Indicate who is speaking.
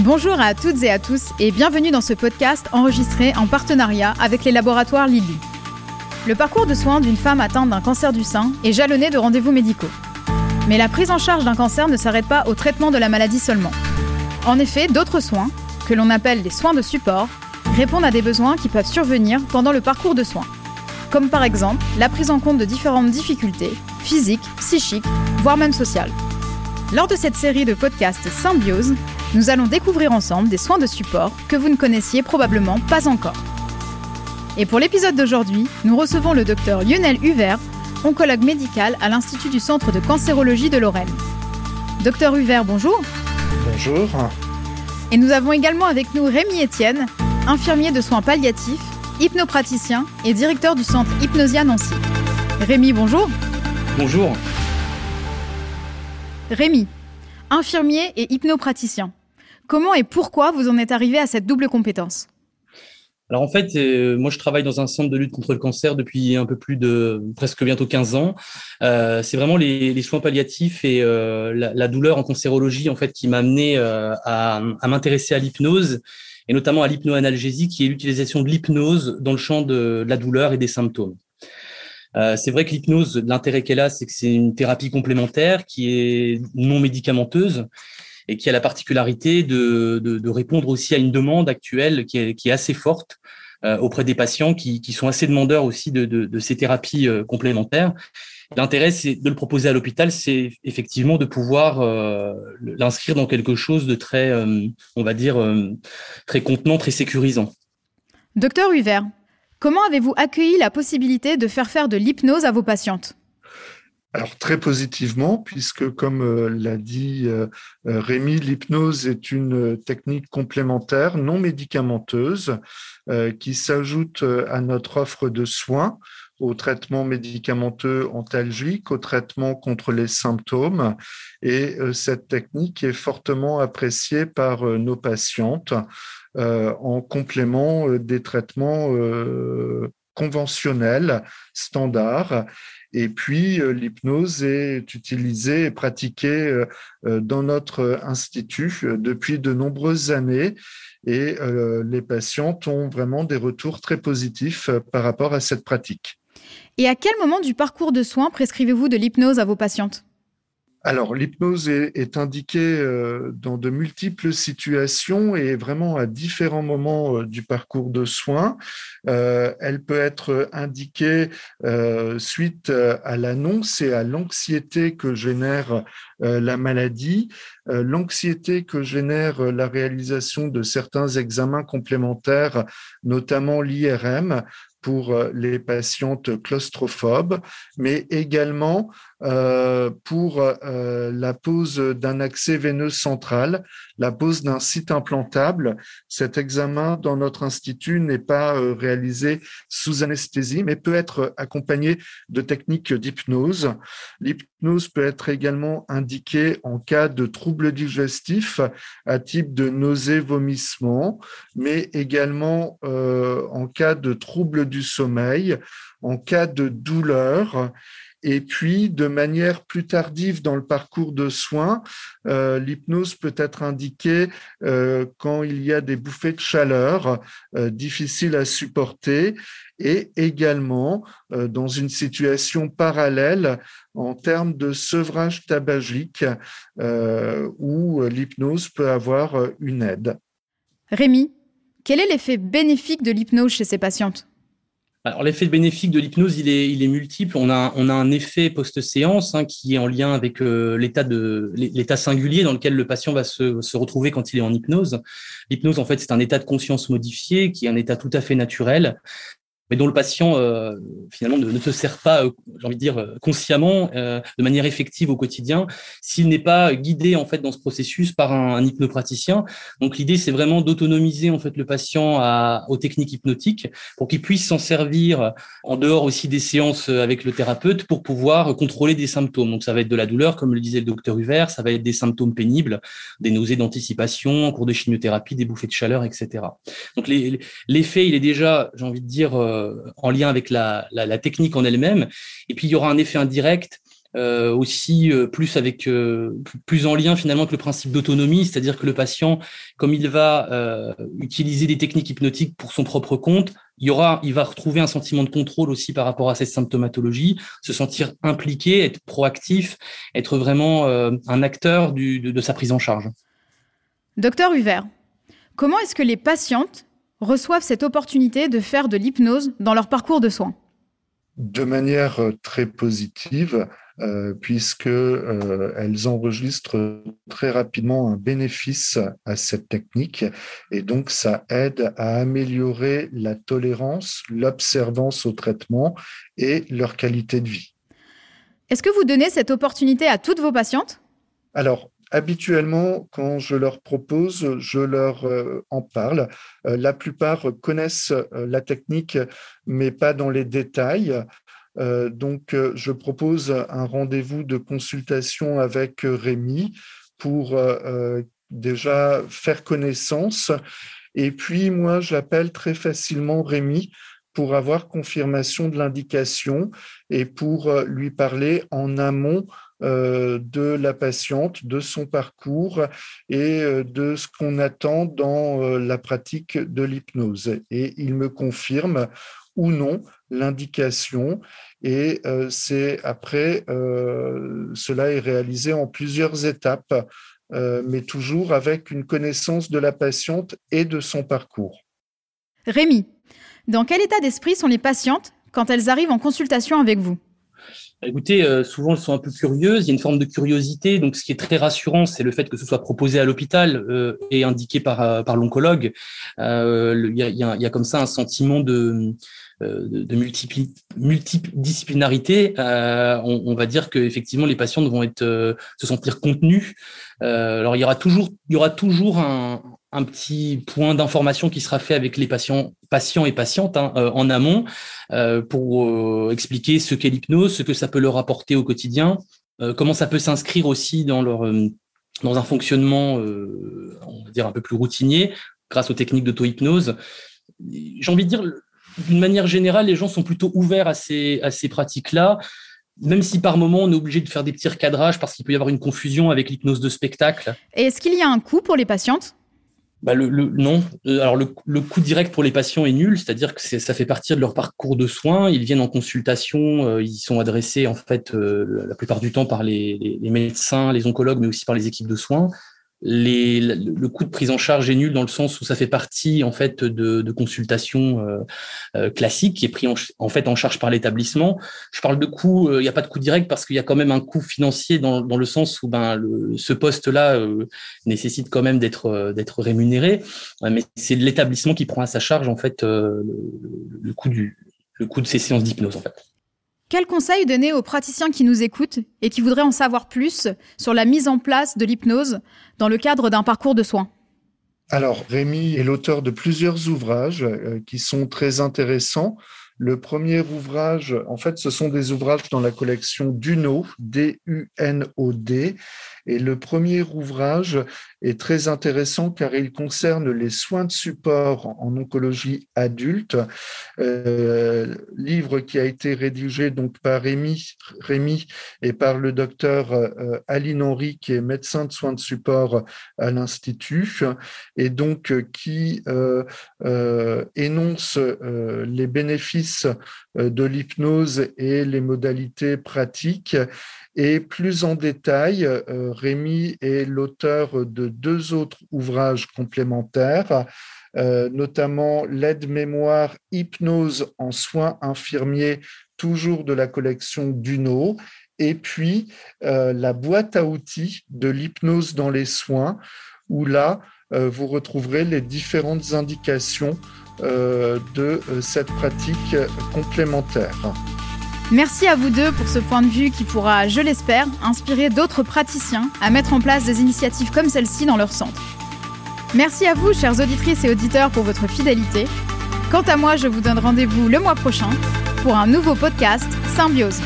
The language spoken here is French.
Speaker 1: Bonjour à toutes et à tous et bienvenue dans ce podcast enregistré en partenariat avec les laboratoires Lilly. Le parcours de soins d'une femme atteinte d'un cancer du sein est jalonné de rendez-vous médicaux. Mais la prise en charge d'un cancer ne s'arrête pas au traitement de la maladie seulement. En effet, d'autres soins, que l'on appelle les soins de support, répondent à des besoins qui peuvent survenir pendant le parcours de soins. Comme par exemple la prise en compte de différentes difficultés, physiques, psychiques, voire même sociales. Lors de cette série de podcasts Symbiose, nous allons découvrir ensemble des soins de support que vous ne connaissiez probablement pas encore. Et pour l'épisode d'aujourd'hui, nous recevons le docteur Lionel Huvert, oncologue médical à l'Institut du Centre de cancérologie de Lorraine. Docteur Huvert, bonjour.
Speaker 2: Bonjour.
Speaker 1: Et nous avons également avec nous Rémi Etienne, infirmier de soins palliatifs, hypnopraticien et directeur du centre Hypnosia Nancy. Rémi, bonjour.
Speaker 3: Bonjour.
Speaker 1: Rémi, infirmier et hypnopraticien. Comment et pourquoi vous en êtes arrivé à cette double compétence?
Speaker 3: Alors en fait, euh, moi je travaille dans un centre de lutte contre le cancer depuis un peu plus de presque bientôt 15 ans. Euh, c'est vraiment les, soins palliatifs et euh, la, douleur en cancérologie en fait qui m'a amené à, m'intéresser à l'hypnose et notamment à l'hypnoanalgésie qui est l'utilisation de l'hypnose dans le champ de, la douleur et des symptômes. c'est vrai que l'hypnose, l'intérêt qu'elle a, c'est que c'est une thérapie complémentaire qui est non médicamenteuse et qui a la particularité de, de, répondre aussi à une demande actuelle qui est, qui est assez forte euh, auprès des patients qui, qui, sont assez demandeurs aussi de, de ces thérapies euh, complémentaires. L'intérêt, c'est de le proposer à l'hôpital, c'est effectivement de pouvoir euh, l'inscrire dans quelque chose de très, on va dire, très contenant, très sécurisant.
Speaker 1: Docteur Huvert, comment avez-vous accueilli la possibilité de faire faire de l'hypnose à vos patientes?
Speaker 2: Alors très positivement, puisque comme euh, l'a dit euh, euh, Rémi, l'hypnose est une technique complémentaire non médicamenteuse qui s'ajoute à notre offre de soins au traitement médicamenteux antalgique, au traitement contre les symptômes. Et cette technique est fortement appréciée par nos patientes en complément des traitements conventionnels, standards. Et puis, euh, l'hypnose est utilisée et pratiquée euh, euh, dans notre institut depuis de nombreuses années et les patientes ont vraiment des retours très positifs par rapport à cette pratique.
Speaker 1: Et à quel moment du parcours de soins prescrivez-vous de l'hypnose à vos patientes?
Speaker 2: Alors, l'hypnose est, indiquée euh, dans de multiples situations et vraiment à différents moments euh, du parcours de soins. Euh, elle peut être indiquée suite à l'annonce et à l'anxiété que génère la maladie, l'anxiété que génère la réalisation de certains examens complémentaires, notamment l'IRM, pour les patientes claustrophobes, mais également euh, pour euh, la pose d'un accès veineux central, la pose d'un site implantable. Cet examen dans notre institut n'est pas euh, réalisé sous anesthésie, mais peut être accompagné de techniques d'hypnose. L'hypnose peut être également indiquée en cas de troubles digestifs à type de nausées, vomissements, mais également en cas de troubles du sommeil, en cas de douleur et puis, de manière plus tardive dans le parcours de soins, euh, l'hypnose peut être indiquée euh, quand il y a des bouffées de chaleur euh, difficiles à supporter et également dans une situation parallèle en termes de sevrage tabagique où l'hypnose peut avoir une aide.
Speaker 1: Rémi, quel est l'effet bénéfique de l'hypnose chez ces patientes?
Speaker 3: Alors l'effet bénéfique de l'hypnose, il est, il est multiple. On a, on a un effet post-séance hein, qui est en lien avec euh, l'état de l'état singulier dans lequel le patient va se, se retrouver quand il est en hypnose. L'hypnose, en fait, c'est un état de conscience modifié qui est un état tout à fait naturel mais dont le patient euh, finalement ne, se sert pas, euh, j'ai envie de dire, euh, consciemment, de manière effective au quotidien, s'il n'est pas guidé en fait dans ce processus par un, hypnopraticien. Donc l'idée c'est vraiment d'autonomiser en fait le patient aux techniques hypnotiques pour qu'il puisse s'en servir en dehors aussi des séances avec le thérapeute pour pouvoir contrôler des symptômes. Donc ça va être de la douleur, comme le disait le docteur Huvert, ça va être des symptômes pénibles, des nausées d'anticipation en cours de chimiothérapie, des bouffées de chaleur, etc. Donc l'effet il est déjà, j'ai envie de dire en lien avec la, technique en elle-même. Et puis, il y aura un effet indirect aussi plus avec plus en lien finalement avec le principe d'autonomie, c'est-à-dire que le patient, comme il va utiliser des techniques hypnotiques pour son propre compte, il y aura, il va retrouver un sentiment de contrôle aussi par rapport à cette symptomatologie, se sentir impliqué, être proactif, être vraiment un acteur de, sa prise en charge.
Speaker 1: Docteur Huvert, comment est-ce que les patientes reçoivent cette opportunité de faire de l'hypnose dans leur parcours de soins.
Speaker 2: De manière euh, très positive, euh, puisqu'elles euh, enregistrent très rapidement un bénéfice à cette technique. Et donc ça aide à améliorer la tolérance, l'observance au traitement et leur qualité de vie.
Speaker 1: Est-ce que vous donnez cette opportunité à toutes vos patientes?
Speaker 2: Alors, habituellement, quand je leur propose, je leur euh, en parle. Euh, la plupart connaissent euh, la technique, mais pas dans les détails. donc, je propose un rendez-vous de consultation avec Rémi pour déjà faire connaissance. Et puis, moi, j'appelle très facilement Rémi pour avoir confirmation de l'indication et pour lui parler en amont euh, de la patiente, de son parcours et euh, de ce qu'on attend dans euh, la pratique de l'hypnose. Et il me confirme ou non l'indication et c'est après, cela est réalisé en plusieurs étapes, mais toujours avec une connaissance de la patiente et de son parcours.
Speaker 1: Rémi, dans quel état d'esprit sont les patientes quand elles arrivent en consultation avec vous?
Speaker 3: Écoutez, euh, souvent elles sont un peu curieuses. Il y a une forme de curiosité. Donc, ce qui est très rassurant, c'est le fait que ce soit proposé à l'hôpital euh, et indiqué par euh, par l'oncologue. Il y, a, comme ça un sentiment de de, multidisciplinarité. On, va dire que effectivement les patients vont être se sentir contenus. alors il y aura toujours il y aura toujours un, un petit point d'information qui sera fait avec les patients, patients et patientes hein, euh, en amont euh, pour euh, expliquer ce qu'est l'hypnose, ce que ça peut leur apporter au quotidien, comment ça peut s'inscrire aussi dans leur dans un fonctionnement, on va dire un peu plus routinier, grâce aux techniques d'auto-hypnose. J'ai envie de dire, d'une manière générale, les gens sont plutôt ouverts à ces à ces pratiques-là même si par moment on est obligé de faire des petits recadrages parce qu'il peut y avoir une confusion avec l'hypnose de spectacle.
Speaker 1: Est-ce qu'il y a un coût pour les patientes?
Speaker 3: Bah le, non. Euh, alors le, coût direct pour les patients est nul, c'est-à-dire que ça fait partie de leur parcours de soins. Ils viennent en consultation, euh, ils sont adressés en fait euh, la plupart du temps par les, médecins, les oncologues, mais aussi par les équipes de soins le coût de prise en charge est nul dans le sens où ça fait partie en fait de, de consultations euh, euh classiques qui est pris en, fait en charge par l'établissement. Je parle de coût, euh, il n'y a pas de coût direct parce qu'il y a quand même un coût financier dans, dans le sens où ben le, ce poste-là euh, nécessite quand même d'être d'être rémunéré, mais c'est l'établissement qui prend à sa charge en fait le, le coût du le coût de ces séances d'hypnose en fait.
Speaker 1: Quel conseil donner aux praticiens qui nous écoutent et qui voudraient en savoir plus sur la mise en place de l'hypnose dans le cadre d'un parcours de soins?
Speaker 2: Alors, Rémi est l'auteur de plusieurs ouvrages euh, qui sont très intéressants. Le premier ouvrage, en fait, ce sont des ouvrages dans la collection Duno, D-U-N-O-D, et le premier ouvrage est très intéressant car il concerne les soins de support en oncologie adulte, euh, livre qui a été rédigé donc par Rémi, Rémi et par le docteur euh, Aline Henry, qui est médecin de soins de support à l'Institut, et donc euh, qui euh, euh, énonce les bénéfices de l'hypnose et les modalités pratiques et plus en détail, euh, Rémi est l'auteur de deux autres ouvrages complémentaires, euh, notamment l'aide-mémoire Hypnose en soins infirmiers, toujours de la collection Duno, et puis euh, la boîte à outils de l'hypnose dans les soins, où là, vous retrouverez les différentes indications de cette pratique complémentaire.
Speaker 1: Merci à vous deux pour ce point de vue qui pourra, je l'espère, inspirer d'autres praticiens à mettre en place des initiatives comme celle-ci dans leur centre. Merci à vous, chères auditrices et auditeurs, pour votre fidélité. Quant à moi, je vous donne rendez-vous le mois prochain pour un nouveau podcast Symbiose.